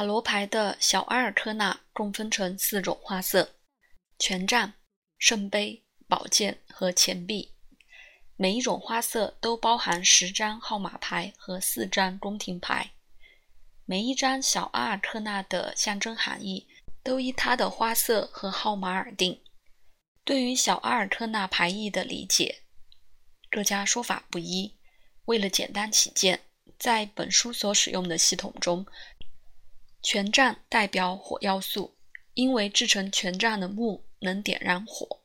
塔罗牌的小阿尔特纳共分成四种花色：权杖、圣杯、宝剑和钱币。每一种花色都包含十张号码牌和四张宫廷牌。每一张小阿尔特纳的象征含义都依它的花色和号码而定。对于小阿尔特纳牌意的理解，各家说法不一。为了简单起见，在本书所使用的系统中。权杖代表火要素，因为制成权杖的木能点燃火。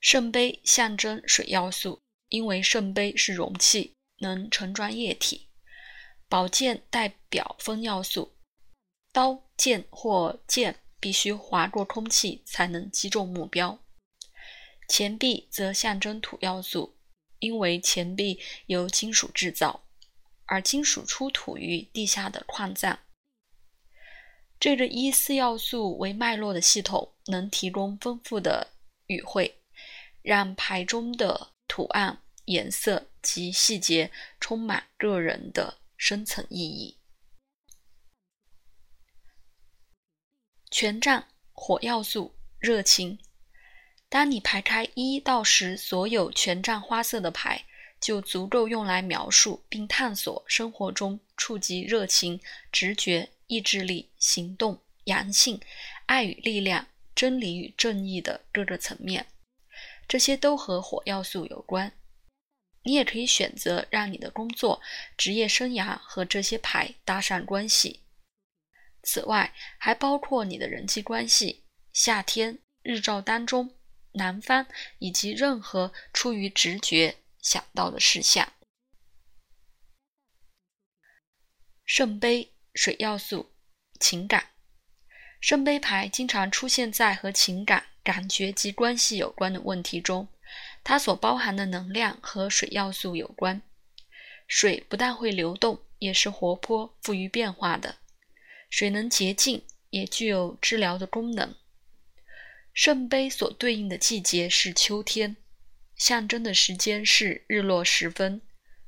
圣杯象征水要素，因为圣杯是容器，能盛装液体。宝剑代表风要素，刀剑或剑必须划过空气才能击中目标。钱币则象征土要素，因为钱币由金属制造，而金属出土于地下的矿藏。这个以四要素为脉络的系统，能提供丰富的语汇，让牌中的图案、颜色及细节充满个人的深层意义。权杖火要素热情。当你排开一到十所有权杖花色的牌，就足够用来描述并探索生活中触及热情、直觉。意志力、行动、阳性、爱与力量、真理与正义的各个层面，这些都和火要素有关。你也可以选择让你的工作、职业生涯和这些牌搭上关系。此外，还包括你的人际关系、夏天、日照当中、南方以及任何出于直觉想到的事项。圣杯。水要素，情感。圣杯牌经常出现在和情感、感觉及关系有关的问题中，它所包含的能量和水要素有关。水不但会流动，也是活泼、富于变化的。水能洁净，也具有治疗的功能。圣杯所对应的季节是秋天，象征的时间是日落时分，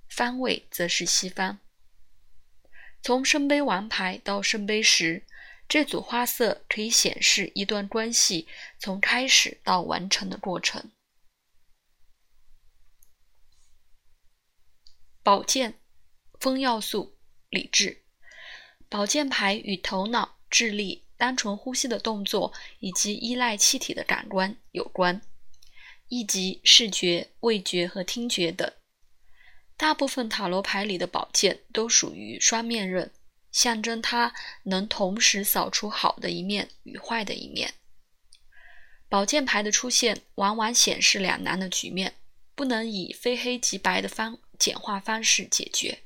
方位则是西方。从圣杯王牌到圣杯十，这组花色可以显示一段关系从开始到完成的过程。宝剑，风要素，理智。宝剑牌与头脑、智力、单纯呼吸的动作以及依赖气体的感官有关，以及视觉、味觉和听觉等。大部分塔罗牌里的宝剑都属于双面刃，象征它能同时扫出好的一面与坏的一面。宝剑牌的出现往往显示两难的局面，不能以非黑即白的方简化方式解决，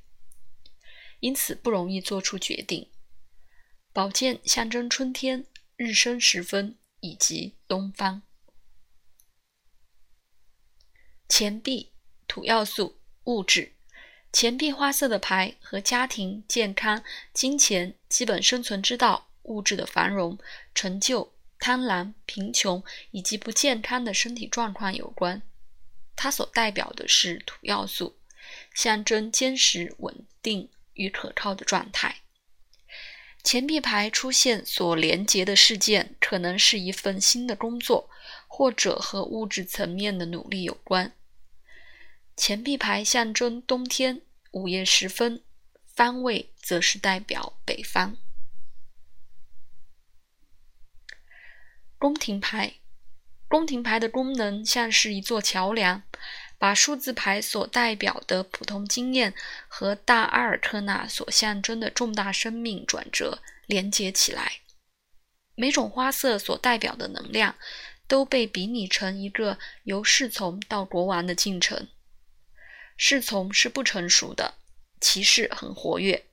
因此不容易做出决定。宝剑象征春天、日升时分以及东方。钱币，土要素。物质，钱币花色的牌和家庭、健康、金钱、基本生存之道、物质的繁荣、成就、贪婪、贫穷以及不健康的身体状况有关。它所代表的是土要素，象征坚实、稳定与可靠的状态。钱币牌出现所连接的事件，可能是一份新的工作，或者和物质层面的努力有关。钱币牌象征冬天，午夜时分，方位则是代表北方。宫廷牌，宫廷牌的功能像是一座桥梁，把数字牌所代表的普通经验和大阿尔特纳所象征的重大生命转折连接起来。每种花色所代表的能量都被比拟成一个由侍从到国王的进程。侍从是不成熟的，骑士很活跃，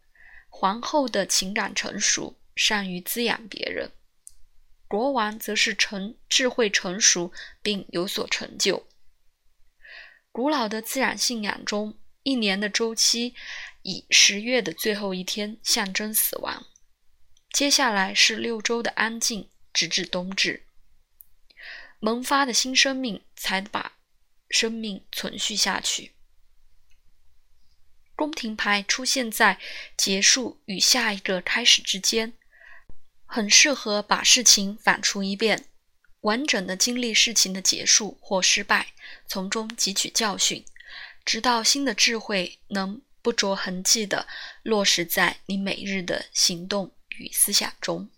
皇后的情感成熟，善于滋养别人，国王则是成智慧成熟并有所成就。古老的自然信仰中，一年的周期以十月的最后一天象征死亡，接下来是六周的安静，直至冬至，萌发的新生命才把生命存续下去。宫廷牌出现在结束与下一个开始之间，很适合把事情反刍一遍，完整的经历事情的结束或失败，从中汲取教训，直到新的智慧能不着痕迹地落实在你每日的行动与思想中。